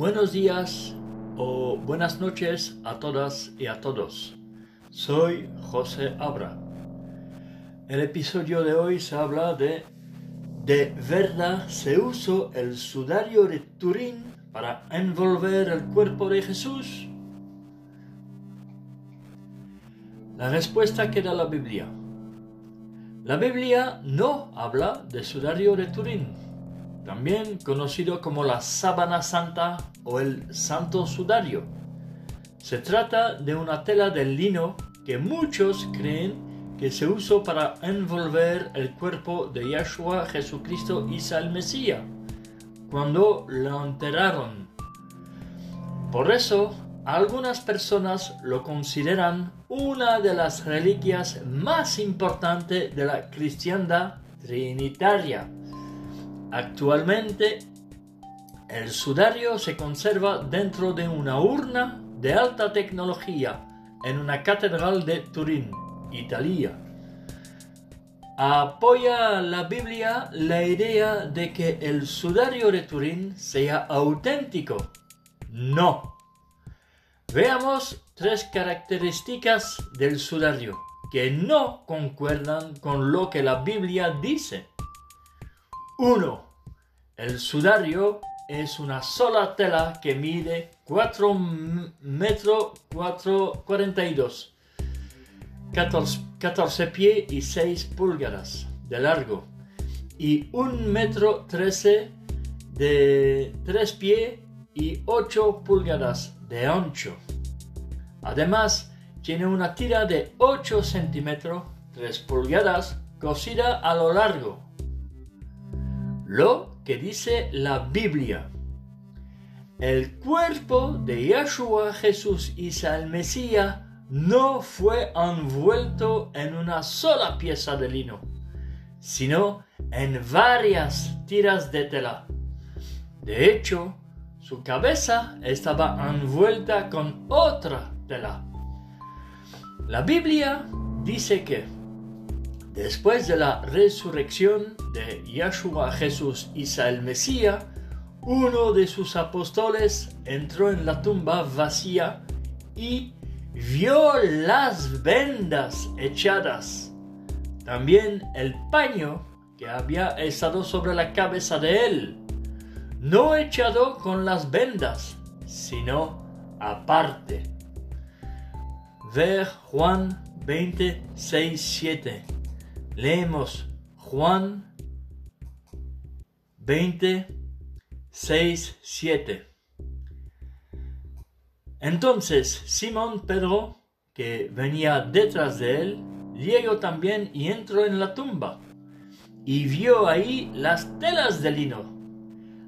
Buenos días o buenas noches a todas y a todos. Soy José Abra. El episodio de hoy se habla de ¿De verdad se usó el sudario de Turín para envolver el cuerpo de Jesús? La respuesta que da la Biblia. La Biblia no habla de sudario de Turín también conocido como la sábana santa o el santo sudario. Se trata de una tela de lino que muchos creen que se usó para envolver el cuerpo de Yahshua Jesucristo Isa el Mesías cuando lo enterraron. Por eso, algunas personas lo consideran una de las reliquias más importantes de la cristiandad trinitaria. Actualmente, el sudario se conserva dentro de una urna de alta tecnología en una catedral de Turín, Italia. Apoya la Biblia la idea de que el sudario de Turín sea auténtico. No. Veamos tres características del sudario que no concuerdan con lo que la Biblia dice. 1. El sudario es una sola tela que mide 4 metros 42, 14, 14 pies y 6 pulgadas de largo y 1 metro 13 de 3 pies y 8 pulgadas de ancho. Además, tiene una tira de 8 centímetros 3 pulgadas cosida a lo largo lo que dice la Biblia. El cuerpo de Yahshua Jesús y el Mesías no fue envuelto en una sola pieza de lino, sino en varias tiras de tela. De hecho, su cabeza estaba envuelta con otra tela. La Biblia dice que Después de la resurrección de Yahshua Jesús Isa el Mesías, uno de sus apóstoles entró en la tumba vacía y vio las vendas echadas. También el paño que había estado sobre la cabeza de él, no echado con las vendas, sino aparte. Ver Juan 26, 7. Leemos Juan 20, 6, 7. Entonces Simón Pedro, que venía detrás de él, llegó también y entró en la tumba y vio ahí las telas de lino,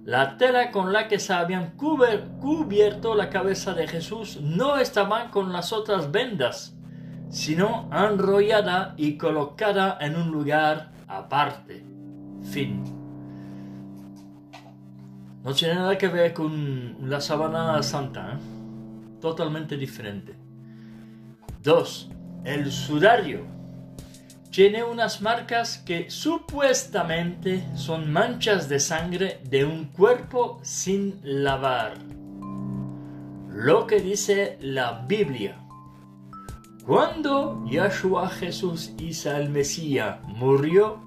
la tela con la que se habían cubierto la cabeza de Jesús no estaban con las otras vendas sino enrollada y colocada en un lugar aparte. Fin. No tiene nada que ver con la sabana santa, ¿eh? totalmente diferente. 2. El sudario tiene unas marcas que supuestamente son manchas de sangre de un cuerpo sin lavar. Lo que dice la Biblia cuando Yahshua Jesús Isa el Mesías murió,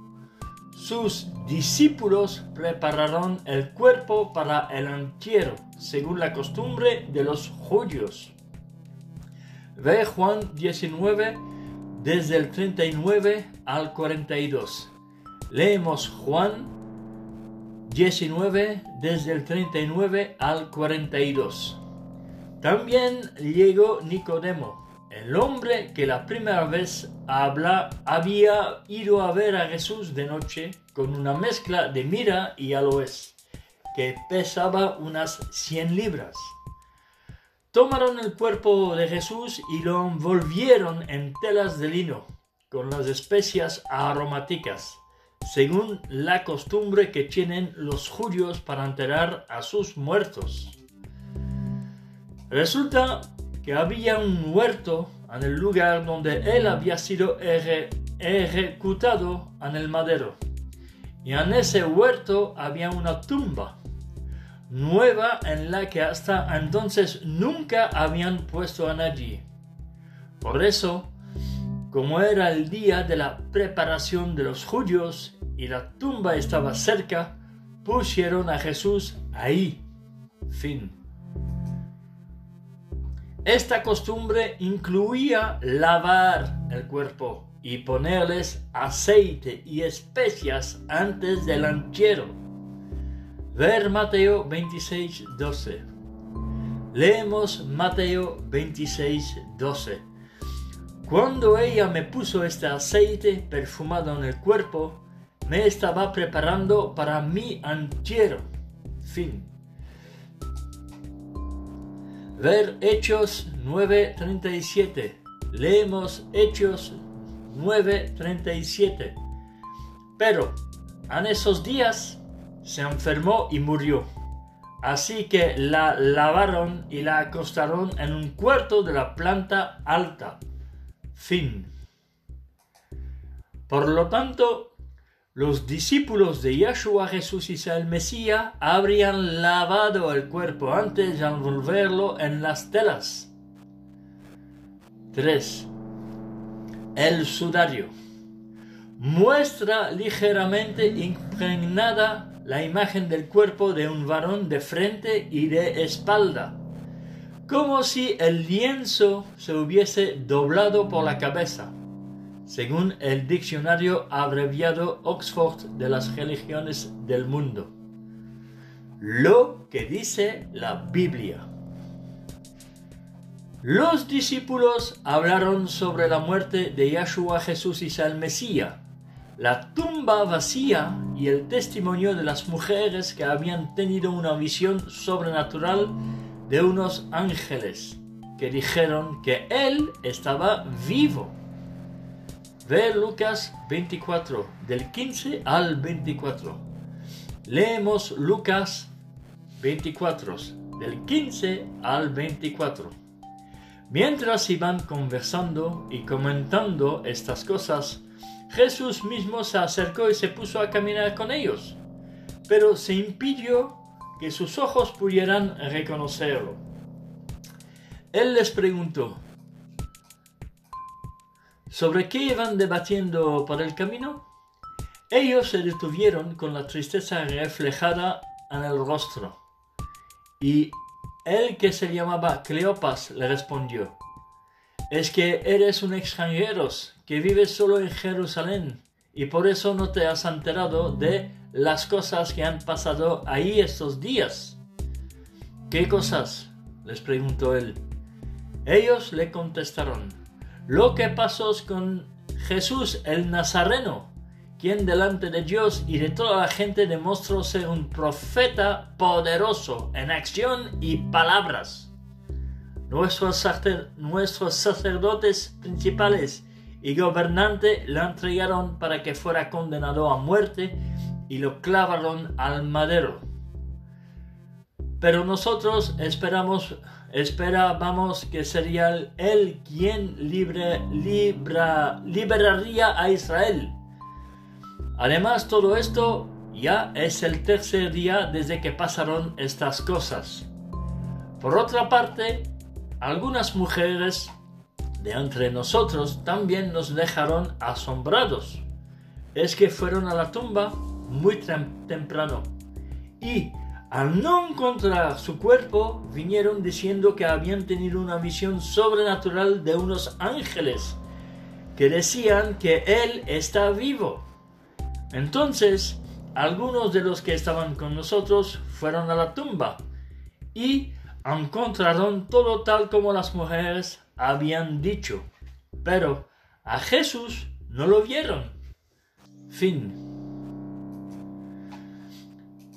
sus discípulos prepararon el cuerpo para el entierro, según la costumbre de los judíos. Ve Juan 19, desde el 39 al 42. Leemos Juan 19, desde el 39 al 42. También llegó Nicodemo el hombre que la primera vez habla había ido a ver a Jesús de noche con una mezcla de mira y aloes que pesaba unas 100 libras. Tomaron el cuerpo de Jesús y lo envolvieron en telas de lino con las especias aromáticas, según la costumbre que tienen los judíos para enterrar a sus muertos. Resulta que había un huerto en el lugar donde él había sido ejecutado en el madero. Y en ese huerto había una tumba. nueva en la que hasta entonces nunca habían puesto a nadie. Por eso, como era el día de la preparación de los judíos y la tumba estaba cerca, pusieron a Jesús ahí. Fin. Esta costumbre incluía lavar el cuerpo y ponerles aceite y especias antes del entierro. Ver Mateo 26, 12. Leemos Mateo 26, 12. Cuando ella me puso este aceite perfumado en el cuerpo, me estaba preparando para mi entierro. Fin. Ver Hechos 9:37. Leemos Hechos 9:37. Pero en esos días se enfermó y murió. Así que la lavaron y la acostaron en un cuarto de la planta alta. Fin. Por lo tanto, los discípulos de Yahshua Jesús y el Mesías habrían lavado el cuerpo antes de envolverlo en las telas. 3. El sudario. Muestra ligeramente impregnada la imagen del cuerpo de un varón de frente y de espalda, como si el lienzo se hubiese doblado por la cabeza según el diccionario abreviado Oxford de las religiones del mundo. Lo que dice la Biblia. Los discípulos hablaron sobre la muerte de Yahshua Jesús y el Mesías, la tumba vacía y el testimonio de las mujeres que habían tenido una visión sobrenatural de unos ángeles que dijeron que Él estaba vivo. Ve Lucas 24, del 15 al 24. Leemos Lucas 24, del 15 al 24. Mientras iban conversando y comentando estas cosas, Jesús mismo se acercó y se puso a caminar con ellos, pero se impidió que sus ojos pudieran reconocerlo. Él les preguntó, ¿Sobre qué iban debatiendo por el camino? Ellos se detuvieron con la tristeza reflejada en el rostro. Y el que se llamaba Cleopas le respondió, es que eres un extranjero que vive solo en Jerusalén y por eso no te has enterado de las cosas que han pasado ahí estos días. ¿Qué cosas? les preguntó él. Ellos le contestaron, lo que pasó con Jesús el Nazareno, quien delante de Dios y de toda la gente demostró ser un profeta poderoso en acción y palabras. Nuestros, sacerdotes principales y gobernantes lo entregaron para que fuera condenado a muerte y lo clavaron al madero. Pero nosotros esperamos esperábamos que sería él quien libre, libra, liberaría a Israel. Además, todo esto ya es el tercer día desde que pasaron estas cosas. Por otra parte, algunas mujeres de entre nosotros también nos dejaron asombrados. Es que fueron a la tumba muy temprano y al no encontrar su cuerpo, vinieron diciendo que habían tenido una visión sobrenatural de unos ángeles que decían que Él está vivo. Entonces, algunos de los que estaban con nosotros fueron a la tumba y encontraron todo tal como las mujeres habían dicho, pero a Jesús no lo vieron. Fin.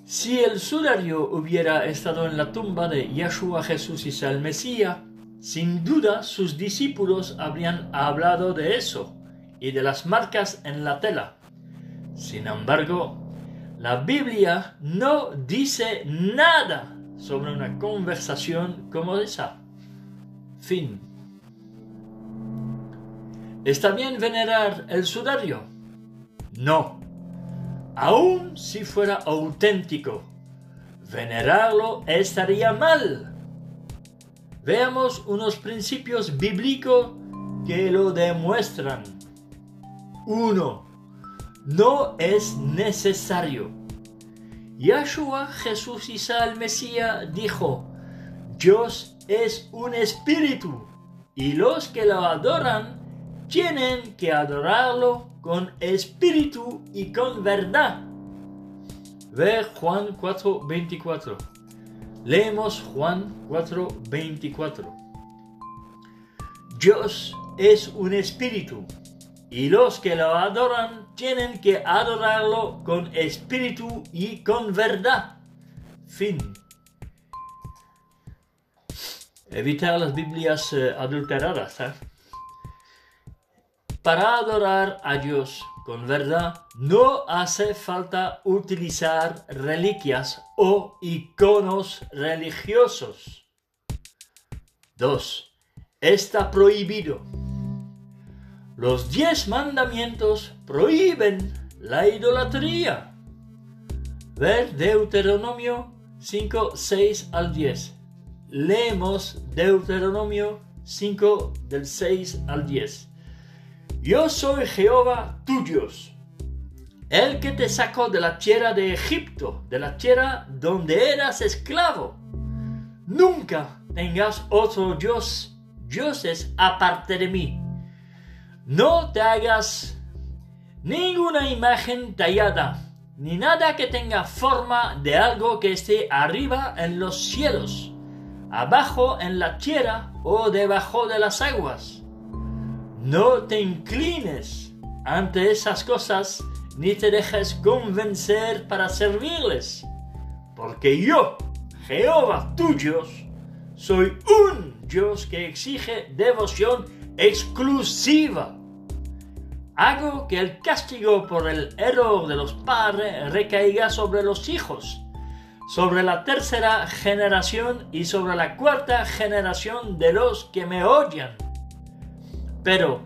Si el sudario hubiera estado en la tumba de Yeshua Jesús y el Mesías, sin duda sus discípulos habrían hablado de eso y de las marcas en la tela. Sin embargo, la Biblia no dice nada sobre una conversación como esa. Fin. ¿Está bien venerar el sudario? No aun si fuera auténtico. venerarlo estaría mal. Veamos unos principios bíblicos que lo demuestran. 1. No es necesario. Yahshua Jesús Isa el Mesías dijo, Dios es un espíritu y los que lo adoran tienen que adorarlo con espíritu y con verdad. Ve Juan 4:24. Leemos Juan 4:24. Dios es un espíritu y los que lo adoran tienen que adorarlo con espíritu y con verdad. Fin. Evitar las Biblias eh, adulteradas. ¿eh? Para adorar a Dios con verdad no hace falta utilizar reliquias o iconos religiosos. 2. Está prohibido. Los diez mandamientos prohíben la idolatría. Ver Deuteronomio 5, 6 al 10. Leemos Deuteronomio 5 del 6 al 10. Yo soy Jehová tu Dios, el que te sacó de la tierra de Egipto, de la tierra donde eras esclavo. Nunca tengas otro Dios, dioses aparte de mí. No te hagas ninguna imagen tallada, ni nada que tenga forma de algo que esté arriba en los cielos, abajo en la tierra o debajo de las aguas no te inclines ante esas cosas ni te dejes convencer para servirles, porque yo, Jehová tu Dios, soy un Dios que exige devoción exclusiva. Hago que el castigo por el error de los padres recaiga sobre los hijos, sobre la tercera generación y sobre la cuarta generación de los que me odian pero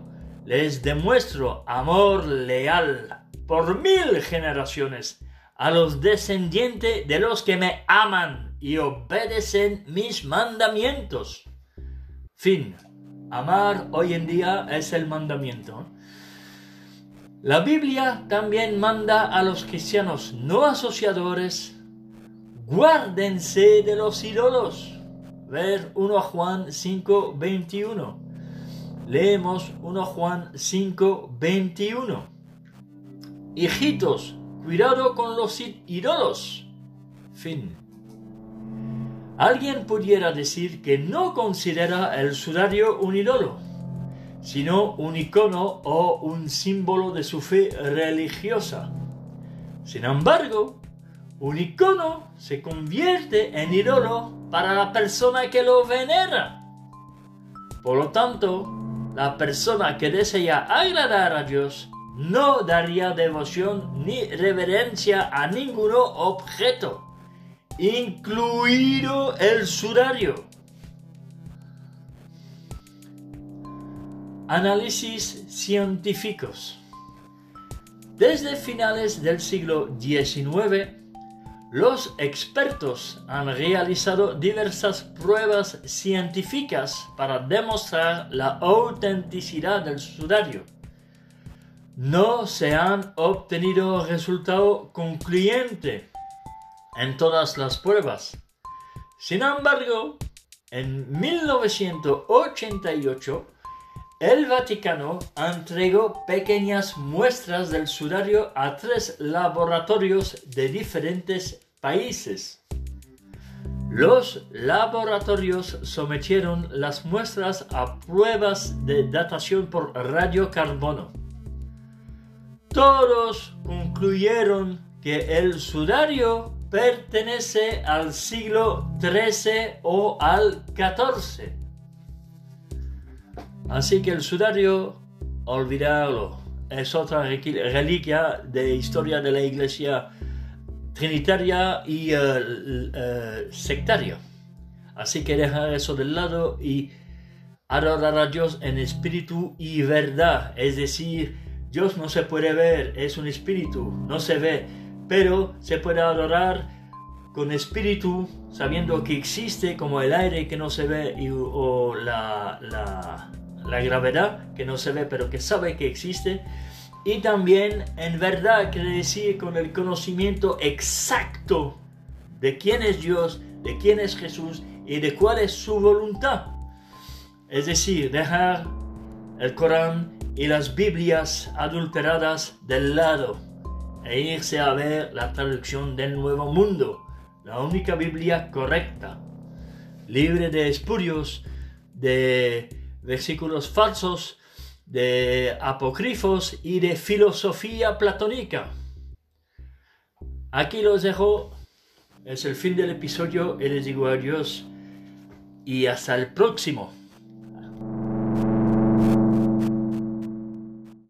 les demuestro amor leal por mil generaciones a los descendientes de los que me aman y obedecen mis mandamientos. Fin. Amar hoy en día es el mandamiento. La Biblia también manda a los cristianos no asociadores, guárdense de los ídolos. Ver 1 Juan 5, 21. Leemos 1 Juan 5, 21. Hijitos, cuidado con los ídolos. Fin. Alguien pudiera decir que no considera el sudario un ídolo, sino un icono o un símbolo de su fe religiosa. Sin embargo, un icono se convierte en ídolo para la persona que lo venera. Por lo tanto, la persona que desea agradar a Dios no daría devoción ni reverencia a ningún objeto, incluido el sudario. Análisis científicos. Desde finales del siglo XIX, los expertos han realizado diversas pruebas científicas para demostrar la autenticidad del sudario. No se han obtenido resultados concluyentes en todas las pruebas. Sin embargo, en 1988, el Vaticano entregó pequeñas muestras del sudario a tres laboratorios de diferentes países. Los laboratorios sometieron las muestras a pruebas de datación por radiocarbono. Todos concluyeron que el sudario pertenece al siglo XIII o al XIV Así que el sudario, olvidarlo, es otra reliquia de historia de la iglesia trinitaria y eh, eh, sectaria. Así que dejar eso del lado y adorar a Dios en espíritu y verdad. Es decir, Dios no se puede ver, es un espíritu, no se ve, pero se puede adorar con espíritu, sabiendo que existe como el aire que no se ve y, o la gravedad que no se ve pero que sabe que existe. Y también en verdad quiere decir con el conocimiento exacto de quién es Dios, de quién es Jesús y de cuál es su voluntad. Es decir, dejar el Corán y las Biblias adulteradas del lado e irse a ver la traducción del Nuevo Mundo, la única Biblia correcta, libre de espurios, de versículos falsos, de apócrifos y de filosofía platónica. Aquí los dejo, es el fin del episodio les digo adiós y hasta el próximo.